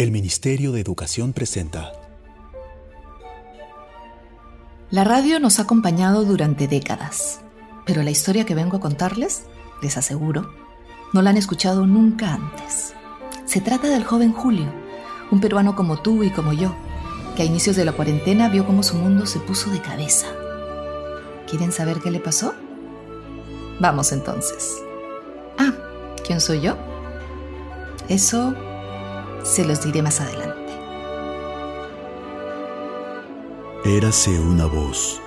El Ministerio de Educación presenta. La radio nos ha acompañado durante décadas, pero la historia que vengo a contarles, les aseguro, no la han escuchado nunca antes. Se trata del joven Julio, un peruano como tú y como yo, que a inicios de la cuarentena vio cómo su mundo se puso de cabeza. ¿Quieren saber qué le pasó? Vamos entonces. Ah, ¿quién soy yo? Eso se los diré más adelante. Érase una voz.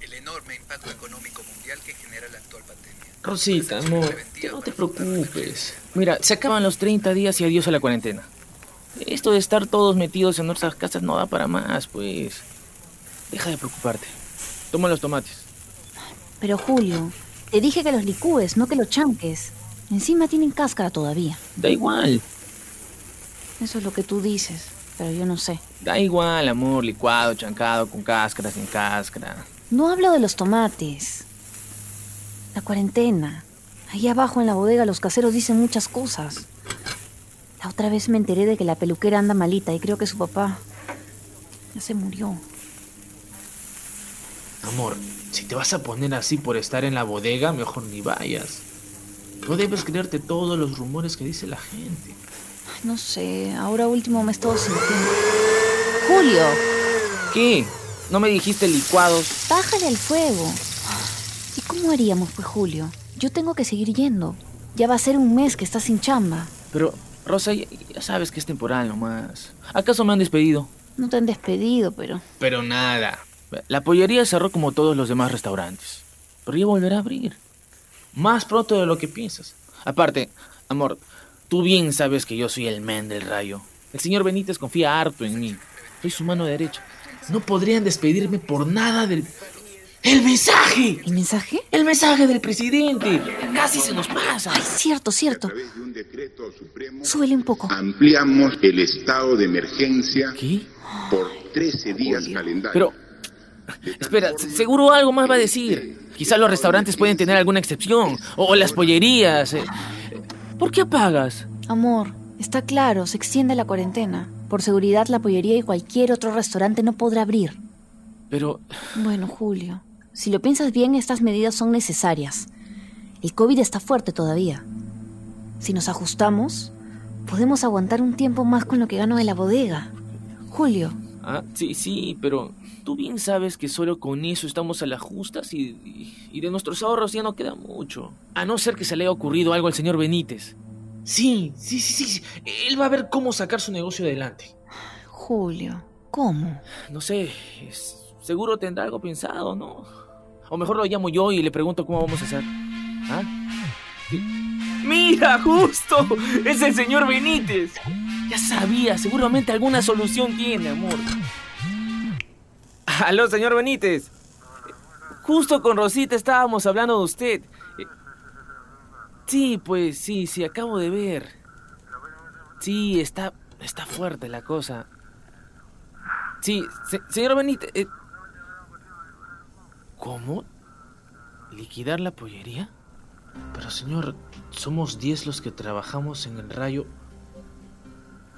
el enorme impacto económico mundial que genera la actual pandemia. Rosita, amor, ya no te preocupes. Mira, se acaban los 30 días y adiós a la cuarentena. Esto de estar todos metidos en nuestras casas no da para más, pues. Deja de preocuparte. Toma los tomates. Pero Julio, te dije que los licúes, no que los chanques. Encima tienen cáscara todavía. Da igual, Eso es lo que tú dices, pero yo no sé. da igual, amor, licuado, chancado, con cáscara, sin cáscara. No hablo de los tomates. La cuarentena. Ahí abajo en la bodega los caseros dicen muchas cosas. La otra vez me enteré de que la peluquera anda malita y creo que su papá ya se murió. Amor, si te vas a poner así por estar en la bodega, mejor ni vayas. No debes creerte todos los rumores que dice la gente. Ay, no sé, ahora último me estado sintiendo. Julio, ¿Qué? ¿No me dijiste licuados? bájale al fuego. ¿Y cómo haríamos, pues, Julio? Yo tengo que seguir yendo. Ya va a ser un mes que estás sin chamba. Pero, Rosa, ya, ya sabes que es temporal nomás. ¿Acaso me han despedido? No te han despedido, pero... Pero nada. La pollería cerró como todos los demás restaurantes. Pero ya volverá a abrir. Más pronto de lo que piensas. Aparte, amor, tú bien sabes que yo soy el men del rayo. El señor Benítez confía harto en mí. Soy su mano derecha. No podrían despedirme por nada del... ¡El mensaje! ¿El mensaje? ¡El mensaje del presidente! Casi se nos pasa. Ay, cierto, cierto. A través de un decreto supremo, Súbele un poco. ampliamos el estado de emergencia ¿Qué? por 13 días calendarios. Pero, espera, se- seguro algo más va a decir. Quizá los restaurantes pueden tener alguna excepción. O las pollerías. eh. ¿Por qué apagas? Amor, está claro, se extiende la cuarentena. Por seguridad, la pollería y cualquier otro restaurante no podrá abrir. Pero, Bueno, Julio, si lo piensas bien, estas medidas son necesarias. El COVID está fuerte todavía. Si nos ajustamos, podemos aguantar un tiempo más con lo que gano de la bodega. Julio, ah, sí, sí, pero tú bien sabes que solo con eso estamos a las justas y, y- y de nuestros ahorros ya no queda mucho. A no ser que se le haya ocurrido algo al señor Benítez. Sí, sí, sí, sí. Él va a ver cómo sacar su negocio adelante. Julio, ¿cómo? No sé, es- seguro tendrá algo pensado, ¿no? O mejor lo llamo yo y le pregunto cómo vamos a hacer. ¿Ah? ¡Mira, justo! ¡Es el señor Benítez! Ya sabía, seguramente alguna solución tiene, amor. Aló, señor Benítez. Justo con Rosita estábamos hablando de usted. Sí, pues sí, sí, acabo de ver. Sí, está, está fuerte la cosa. Sí, se- señor Benítez. eh, ¿Cómo? ¿Liquidar la pollería? Pero señor, somos 10 los que trabajamos en el rayo.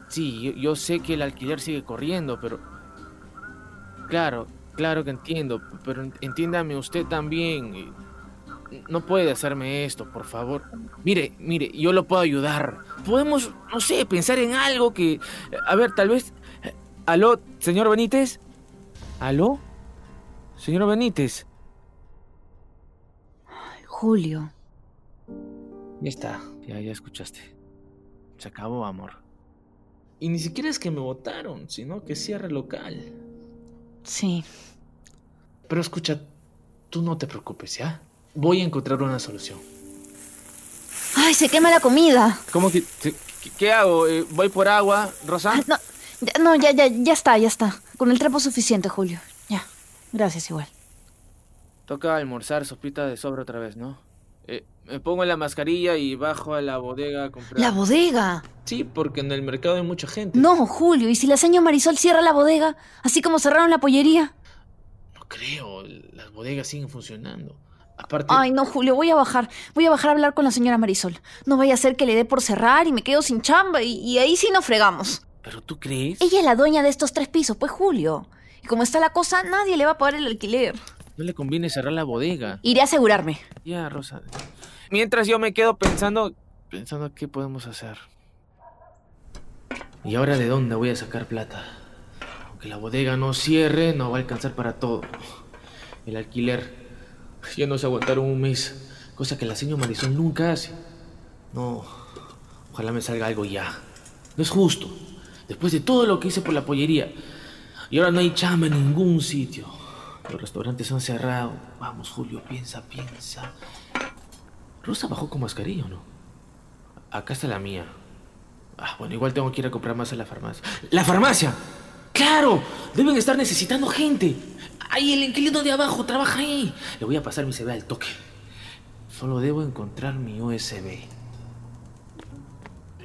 Sí, yo sé que el alquiler sigue corriendo, pero... Claro, claro que entiendo, pero en- entiéndame usted también. eh, No puede hacerme esto, por favor. Mire, mire, yo lo puedo ayudar. Podemos, no sé, pensar en algo que... A ver, tal vez... ¿Aló, señor Benítez? ¿Aló? Señor Benítez. Julio, Ya está, ya, ya escuchaste. Se acabó, amor. Y ni siquiera es que me votaron, sino que cierre local. Sí. Pero escucha, tú no te preocupes, ¿ya? Voy a encontrar una solución. ¡Ay, se quema la comida! ¿Cómo que... qué, qué hago? Eh, ¿Voy por agua, Rosa? Ah, No, ya, no, ya, ya, ya está, ya está. Con el trapo suficiente, Julio. Ya. Gracias igual. Toca almorzar sopita de sobra otra vez, ¿no? Eh, me pongo la mascarilla y bajo a la bodega a comprar... ¡La bodega! Sí, porque en el mercado hay mucha gente. No, Julio, ¿y si la señora Marisol cierra la bodega? Así como cerraron la pollería. No creo, las bodegas siguen funcionando. Aparte, Ay, no, Julio, voy a bajar. Voy a bajar a hablar con la señora Marisol. No vaya a ser que le dé por cerrar y me quedo sin chamba y, y ahí sí nos fregamos. ¿pero tú crees? Ella es la dueña de estos tres pisos, pues Julio. Y como está la cosa, nadie le va a pagar el alquiler. No le conviene cerrar la bodega. Iré a asegurarme. Ya, Rosa. Mientras yo me quedo pensando, pensando qué podemos hacer. ¿Y ahora de dónde voy a sacar plata? Aunque la bodega no cierre, no va a alcanzar para todo. El alquiler. Ya no sé aguantar un mes. Cosa que la señora Marisol nunca hace. No. Ojalá me salga algo ya. No es justo. Después de todo lo que hice por la pollería. Y ahora no hay chamba en ningún sitio. Los restaurantes han cerrado. Vamos, Julio, piensa, piensa. Rosa bajó con mascarilla, ¿o no? Acá está la mía. Ah, bueno, igual tengo que ir a comprar más a la farmacia. ¡La farmacia! ¡Claro! Deben estar necesitando gente. Ahí, el inquilino de abajo trabaja ahí. Le voy a pasar mi CV al toque. Solo debo encontrar mi USB.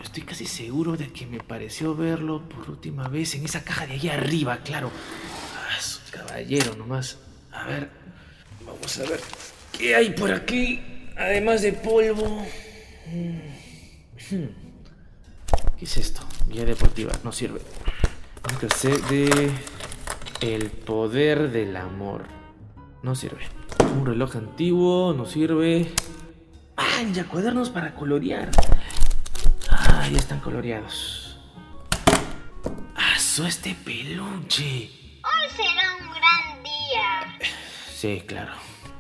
Estoy casi seguro de que me pareció verlo por última vez en esa caja de allá arriba, claro. Nomás. A ver, vamos a ver. ¿Qué hay por aquí? Además de polvo. Mm. Hmm. ¿Qué es esto? Guía deportiva, no sirve. Un cassette de El poder del amor. No sirve. Un reloj antiguo, no sirve. Ah, ya cuadernos para colorear. Ah, ya están coloreados. ¡Aso este peluche! Sí, claro.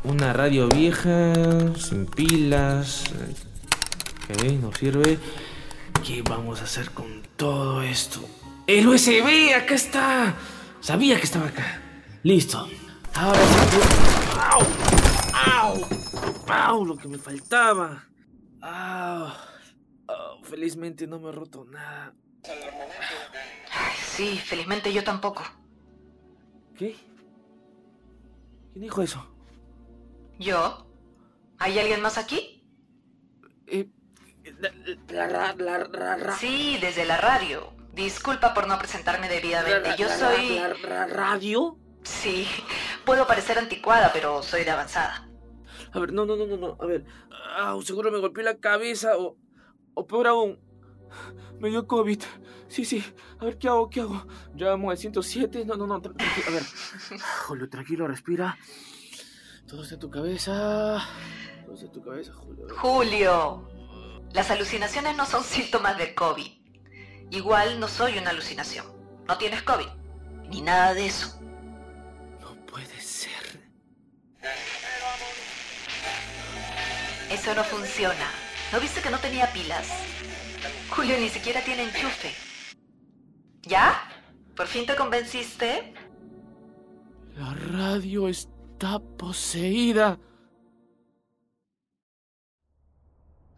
Una radio vieja, sin pilas. Ok, no sirve. ¿Qué vamos a hacer con todo esto? ¡El USB! ¡Acá está! Sabía que estaba acá. Listo. Ahora ¡Au! ¡Au! ¡Au! Lo que me faltaba. ¡Au! Au, Felizmente no me he roto nada. Sí, felizmente yo tampoco. ¿Qué? ¿Quién dijo eso? ¿Yo? ¿Hay alguien más aquí? Eh, la, la, la, ra- Sí, desde la radio. Disculpa por no presentarme debidamente. Yo la- soy... la- la radio? Sí, puedo parecer anticuada, pero soy de avanzada. A ver, no, no, no, no, no. A ver. Ah, seguro me golpeé la cabeza o. O peor aún. Me dio COVID. Sí, sí. A ver, ¿qué hago? ¿Qué hago? Llamo al 107. No, no, no. A ver. Julio, tranquilo, respira. Todo está en tu cabeza. Todo está en tu cabeza, Julio. Julio, las alucinaciones no son síntomas del COVID. Igual no soy una alucinación. No tienes COVID. Ni nada de eso. No puede ser. Eso no funciona. ¿No viste que no tenía pilas? Julio ni siquiera tiene enchufe. ¿Ya? ¿Por fin te convenciste? La radio está poseída.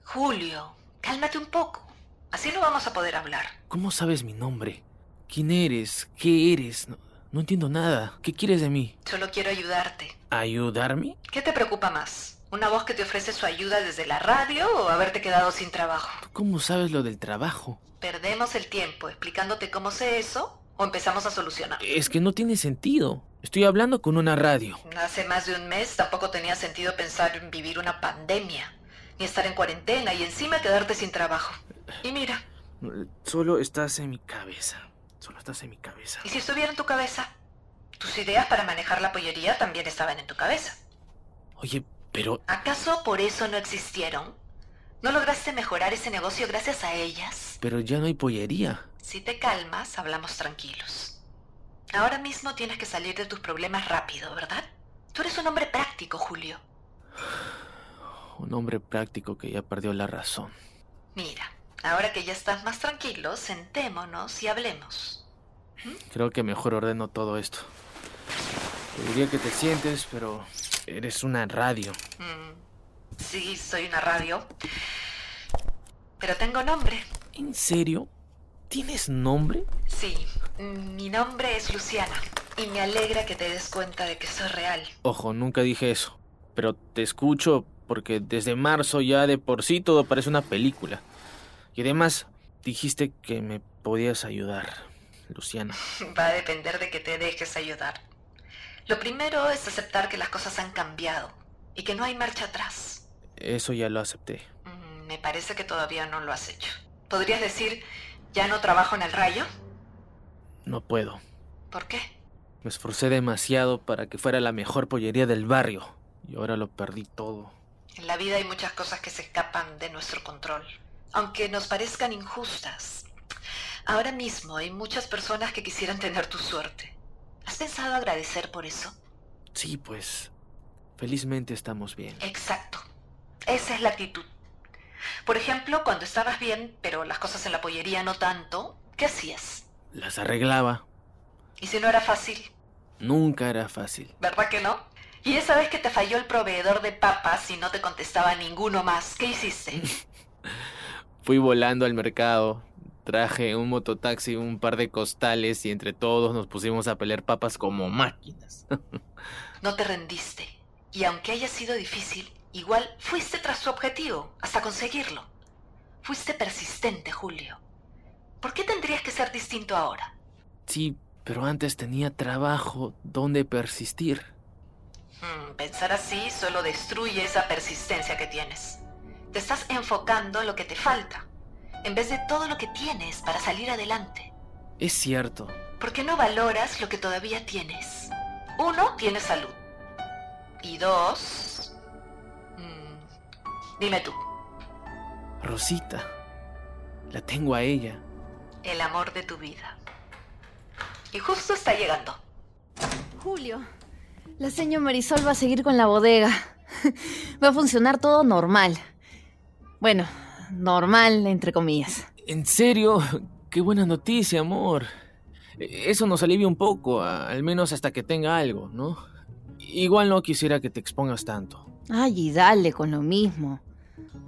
Julio, cálmate un poco. Así no vamos a poder hablar. ¿Cómo sabes mi nombre? ¿Quién eres? ¿Qué eres? No, no entiendo nada. ¿Qué quieres de mí? Solo quiero ayudarte. ¿Ayudarme? ¿Qué te preocupa más? ¿Una voz que te ofrece su ayuda desde la radio o haberte quedado sin trabajo? ¿Tú cómo sabes lo del trabajo? ¿Perdemos el tiempo explicándote cómo sé eso o empezamos a solucionar? Es que no tiene sentido. Estoy hablando con una radio. Hace más de un mes tampoco tenía sentido pensar en vivir una pandemia, ni estar en cuarentena y encima quedarte sin trabajo. Y mira, Solo estás en mi cabeza. Solo estás en mi cabeza. ¿y si estuviera en tu cabeza? Tus ideas para manejar la pollería también estaban en tu cabeza. Oye, pero... ¿Acaso por eso no existieron? ¿No lograste mejorar ese negocio gracias a ellas? Pero ya no hay pollería. Si te calmas, hablamos tranquilos. Ahora mismo tienes que salir de tus problemas rápido, ¿verdad? Tú eres un hombre práctico, Julio. Un hombre práctico que ya perdió la razón. Mira, ahora que ya estás más tranquilo, sentémonos y hablemos. Creo que mejor ordeno todo esto. Te diría que te sientes, pero eres una radio. Mm, sí, soy una radio. Pero tengo nombre. ¿En serio? ¿Tienes nombre? Sí, mi nombre es Luciana. Y me alegra que te des cuenta de que soy real. Ojo, nunca dije eso. Pero te escucho porque desde marzo ya de por sí todo parece una película. Y además, dijiste que me podías ayudar, Luciana. Va a depender de que te dejes ayudar. Lo primero es aceptar que las cosas han cambiado y que no hay marcha atrás. Eso ya lo acepté. Mm, Me parece que todavía no lo has hecho. ¿Podrías decir, ya no trabajo en el rayo? No puedo. ¿Por qué? Me esforcé demasiado para que fuera la mejor pollería del barrio. Y ahora lo perdí todo. En la vida hay muchas cosas que se escapan de nuestro control, aunque nos parezcan injustas. Ahora mismo hay muchas personas que quisieran tener tu suerte. ¿Has pensado agradecer por eso? Sí, pues. Felizmente estamos bien. Exacto. Esa es la actitud. Por ejemplo, cuando estabas bien, pero las cosas en la pollería no tanto, ¿qué hacías? Las arreglaba. ¿Y si no era fácil? Nunca era fácil. ¿Verdad que no? Y esa vez que te falló el proveedor de papas y no te contestaba ninguno más, ¿qué hiciste? Fui volando al mercado. Traje un mototaxi, un par de costales y entre todos nos pusimos a pelear papas como máquinas. No te rendiste. Y aunque haya sido difícil, igual fuiste tras tu objetivo, hasta conseguirlo. Fuiste persistente, Julio. ¿Por qué tendrías que ser distinto ahora? Sí, pero antes tenía trabajo donde persistir. Mm, pensar así solo destruye esa persistencia que tienes. Te estás enfocando en lo que te falta, en vez de todo lo que tienes para salir adelante. Es cierto. ¿Por qué no valoras lo que todavía tienes? Uno, tienes salud. Y dos... mm, dime tú, Rosita. La tengo a ella. el amor de tu vida. Y justo está llegando. Julio, la señora Marisol va a seguir con la bodega. Va a funcionar todo normal. Bueno, normal, entre comillas. ¿En serio? Qué buena noticia, amor. Eso nos alivia un poco, al menos hasta que tenga algo, ¿no? Igual no quisiera que te expongas tanto. Ay, y dale con lo mismo.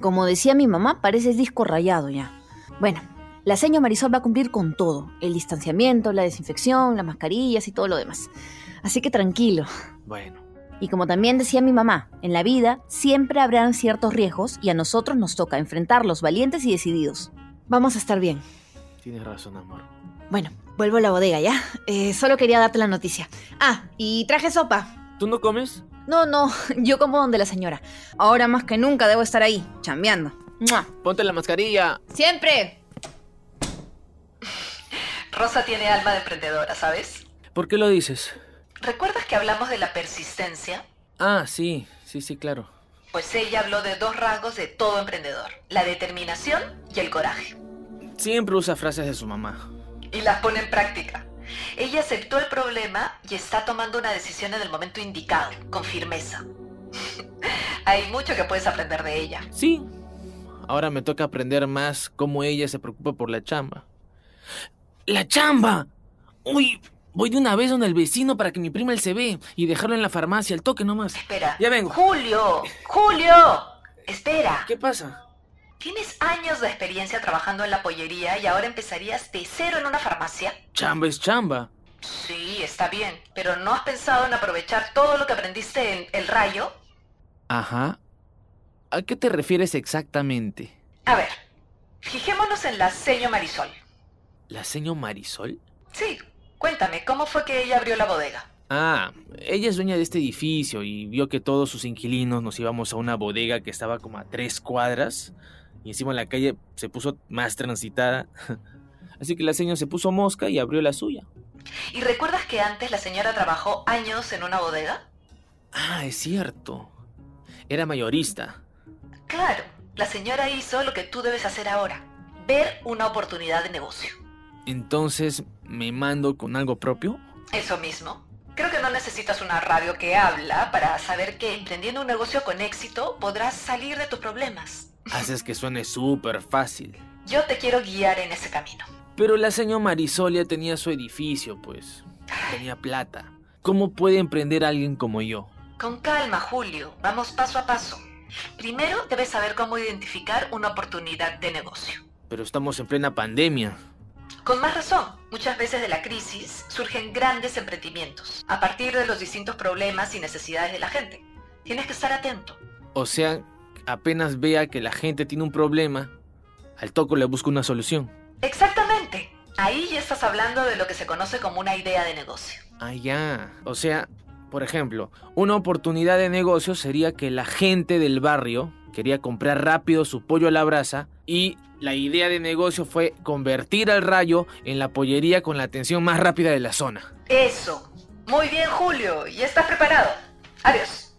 Como decía mi mamá, pareces disco rayado ya. Bueno, la señora Marisol va a cumplir con todo. El distanciamiento, la desinfección, las mascarillas y todo lo demás. Así que tranquilo. Bueno, Y como también decía mi mamá, en la vida siempre habrán ciertos riesgos y a nosotros nos toca enfrentarlos valientes y decididos. Vamos a estar bien. tienes razón, amor. Bueno, vuelvo a la bodega ya. Eh, solo quería darte la noticia. Ah, y traje sopa. ¿Tú no comes? No, no, yo como donde la señora. Ahora más que nunca debo estar ahí, chambeando. ¡Mua! Ponte la mascarilla. ¡Siempre! Rosa tiene alma de emprendedora, ¿sabes? ¿Por qué lo dices? ¿Recuerdas que hablamos de la persistencia? Ah, sí, sí, sí, claro. Pues ella habló de dos rasgos de todo emprendedor, la determinación y el coraje. Siempre usa frases de su mamá. Y las pone en práctica. Ella aceptó el problema y está tomando una decisión en el momento indicado, con firmeza. Hay mucho que puedes aprender de ella. Sí. Ahora me toca aprender más cómo ella se preocupa por la chamba. ¡La chamba! Uy, voy de una vez donde el vecino para que mi prima él se ve y dejarlo en la farmacia, el toque nomás. Espera. Ya vengo. Julio, Julio, espera. ¿Qué pasa? Tienes años de experiencia trabajando en la pollería y ahora empezarías de cero en una farmacia. Chamba es chamba. Sí, está bien, pero ¿no has pensado en aprovechar todo lo que aprendiste en El Rayo? Ajá. ¿A qué te refieres exactamente? A ver, fijémonos en la seño Marisol. ¿La seño Marisol? Sí, cuéntame, ¿cómo fue que ella abrió la bodega? Ah, ella es dueña de este edificio y vio que todos sus inquilinos nos íbamos a una bodega que estaba como a tres cuadras y encima la calle se puso más transitada. Así que la señora se puso mosca y abrió la suya. ¿Y recuerdas que antes la señora trabajó años en una bodega? Ah, es cierto. Era mayorista. Claro, la señora hizo lo que tú debes hacer ahora, ver una oportunidad de negocio. Entonces, ¿me mando con algo propio? Eso mismo. Creo que no necesitas una radio que habla para saber que emprendiendo un negocio con éxito podrás salir de tus problemas. Haces que suene súper fácil. Yo te quiero guiar en ese camino. Pero la señora Marisol ya tenía su edificio, pues. Tenía plata. ¿Cómo puede emprender alguien como yo? Con calma, Julio. Vamos paso a paso. Primero debes saber cómo identificar una oportunidad de negocio. Pero estamos en plena pandemia. Con más razón, muchas veces de la crisis surgen grandes emprendimientos a partir de los distintos problemas y necesidades de la gente. Tienes que estar atento. O sea, apenas vea que la gente tiene un problema, al toco le busco una solución. Exactamente. Ahí ya estás hablando de lo que se conoce como una idea de negocio. Ah, ya. O sea, Por ejemplo, una oportunidad de negocio sería que la gente del barrio quería comprar rápido su pollo a la brasa y la idea de negocio fue convertir al rayo en la pollería con la atención más rápida de la zona. Eso. Muy bien, Julio. Ya estás preparado. Adiós.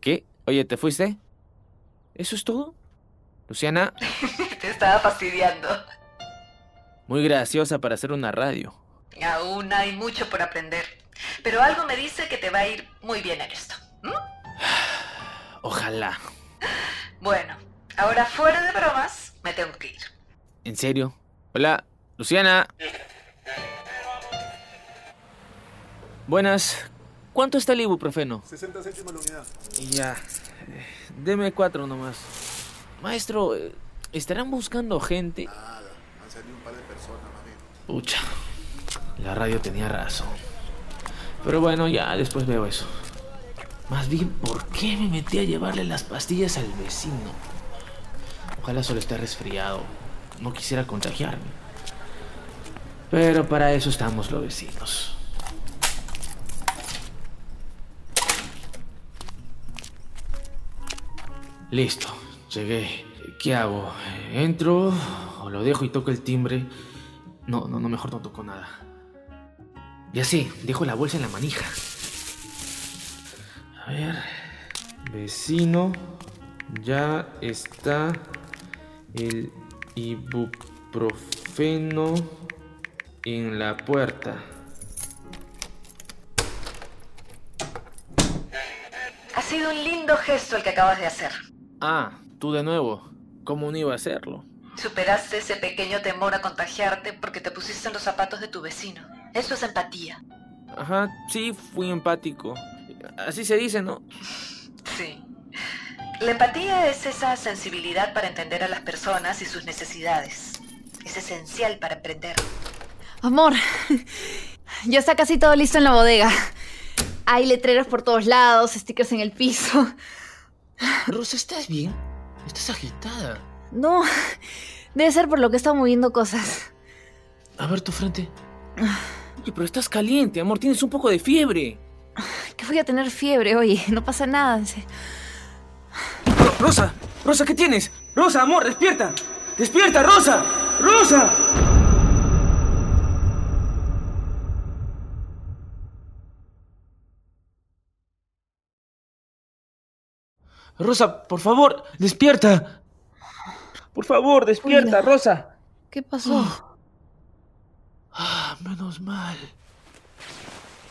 ¿Qué? Oye, ¿te fuiste? ¿Eso es todo? Luciana, Te estaba fastidiando. muy graciosa para hacer una radio. Aún hay mucho por aprender. Pero algo me dice que te va a ir muy bien en esto. Ojalá. Bueno, ahora fuera de bromas, me tengo que ir. ¿En serio? Hola, Luciana. Buenas. ¿Cuánto está el ibuprofeno? 60 céntimos la unidad. Ya. Deme cuatro nomás. Maestro, eh, ¿estarán buscando gente? Nada, han salido un par de personas más bien. Pucha. La radio tenía razón. Pero bueno, ya después veo eso. Más bien, ¿por qué me metí a llevarle las pastillas al vecino? Ojalá solo esté resfriado. No quisiera contagiarme. Pero para eso estamos los vecinos. Listo, llegué. ¿Qué hago? ¿Entro o lo dejo y toco el timbre? No, no, no, mejor no toco nada. Ya sé, dejo la bolsa en la manija. A ver. Vecino, ya está el ibuprofeno en la puerta. Ha sido un lindo gesto el que acabas de hacer. Ah, tú de nuevo. ¿Cómo no iba a hacerlo? Superaste ese pequeño temor a contagiarte porque te pusiste en los zapatos de tu vecino. Eso es empatía. Ajá, sí, fui empático. Así se dice, ¿no? Sí. La empatía es esa sensibilidad para entender a las personas y sus necesidades. Es esencial para emprender. Amor, ya está casi todo listo en la bodega. Hay letreros por todos lados, stickers en el piso. Rosa, ¿estás bien? Estás agitada. No, debe ser por lo que he estado moviendo cosas. A ver tu frente. Oye, pero estás caliente, amor. Tienes un poco de fiebre. Que voy a tener fiebre, oye, no pasa nada. Ro- Rosa, Rosa, ¿qué tienes? Rosa, amor, despierta. Despierta, Rosa. Rosa. Rosa, por favor, despierta. Por favor, despierta. Rosa. ¿Qué pasó? Ah, menos mal.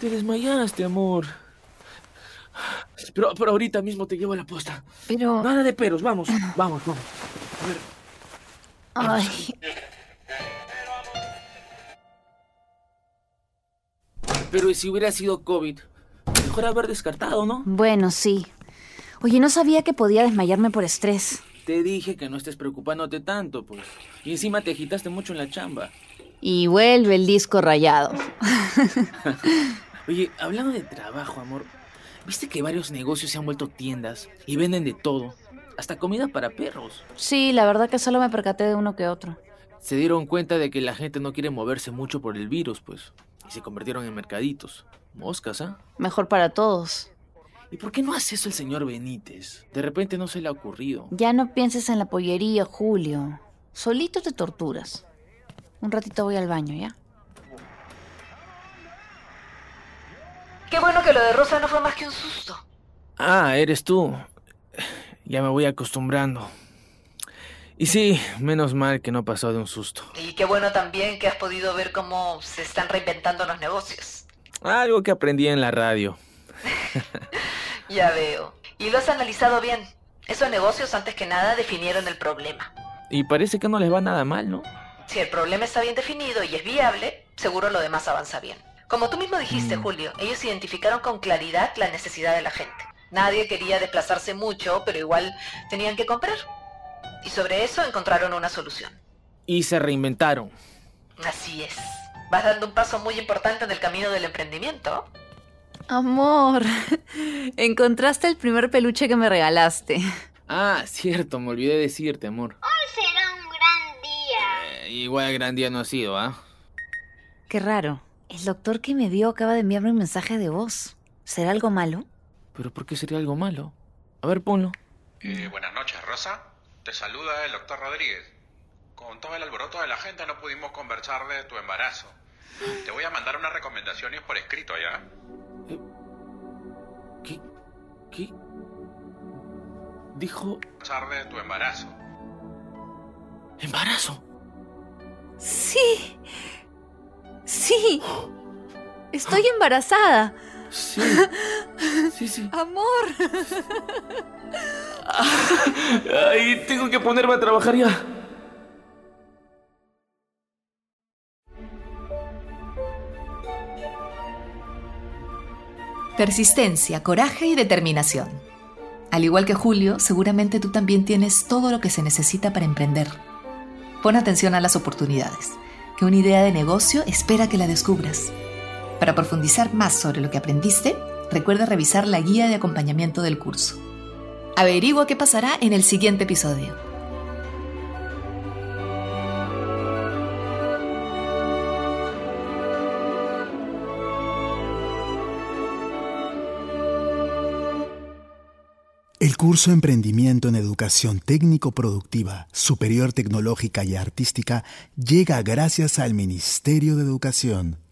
Te desmayaste, amor. Pero, pero ahorita mismo te llevo a la posta. Pero... Nada de peros, vamos, vamos, vamos. A ver, Ay, pero ¿y si hubiera sido COVID? Mejor haber descartado, ¿no? bueno, sí. Oye, no sabía que podía desmayarme por estrés. Te dije que no estés preocupándote tanto, pues. Y encima te agitaste mucho en la chamba. Y vuelve el disco rayado. Oye, hablando de trabajo, amor, ¿viste que varios negocios se han vuelto tiendas y venden de todo? Hasta comida para perros. Sí, la verdad que solo me percaté de uno que otro. Se dieron cuenta de que la gente no quiere moverse mucho por el virus, pues. Y se convirtieron en mercaditos. Moscas, ¿ah? Mejor para todos. ¿Y por qué no hace eso el señor Benítez? De repente no se le ha ocurrido. Ya no pienses en la pollería, Julio. Solito te torturas. Un ratito voy al baño, ¿ya? Qué bueno que lo de Rosa no fue más que un susto. Ah, eres tú. Ya me voy acostumbrando. Y sí, menos mal que no pasó de un susto. Y qué bueno también que has podido ver cómo se están reinventando los negocios. Algo que aprendí en la radio. Ya veo. Y lo has analizado bien. Esos negocios, antes que nada, definieron el problema. Y parece que no les va nada mal, ¿no? Si el problema está bien definido y es viable, seguro lo demás avanza bien. Como tú mismo dijiste, Julio, ellos identificaron con claridad la necesidad de la gente. Nadie quería desplazarse mucho, pero igual tenían que comprar. Y sobre eso encontraron una solución. Y se reinventaron. Así es. Vas dando un paso muy importante en el camino del emprendimiento. Amor, encontraste el primer peluche que me regalaste. Ah, cierto, me olvidé decirte, amor. Hoy será un gran día. Eh, igual gran día no ha sido, ¿ah? Qué raro. El doctor que me dio acaba de enviarme un mensaje de voz. ¿Será algo malo? ¿Pero por qué sería algo malo? A ver, ponlo. Eh, buenas noches, Rosa. Te saluda el doctor Rodríguez. Con todo el alboroto de la gente no pudimos conversar de tu embarazo. Te voy a mandar unas recomendaciones por escrito, ¿ya? ¿Qué? ¿Qué? Dijo... Conversar de tu embarazo. ¿Embarazo? Sí. Sí. Estoy embarazada. Sí. Sí, sí. Amor. Ay, tengo que ponerme a trabajar ya. Persistencia, coraje y determinación. Al igual que Julio, seguramente tú también tienes todo lo que se necesita para emprender. Pon atención a las oportunidades, que una idea de negocio espera que la descubras. Para profundizar más sobre lo que aprendiste, recuerda revisar la guía de acompañamiento del curso. Averigua qué pasará en el siguiente episodio. El curso Emprendimiento en Educación Técnico Productiva, Superior Tecnológica y Artística llega gracias al Ministerio de Educación.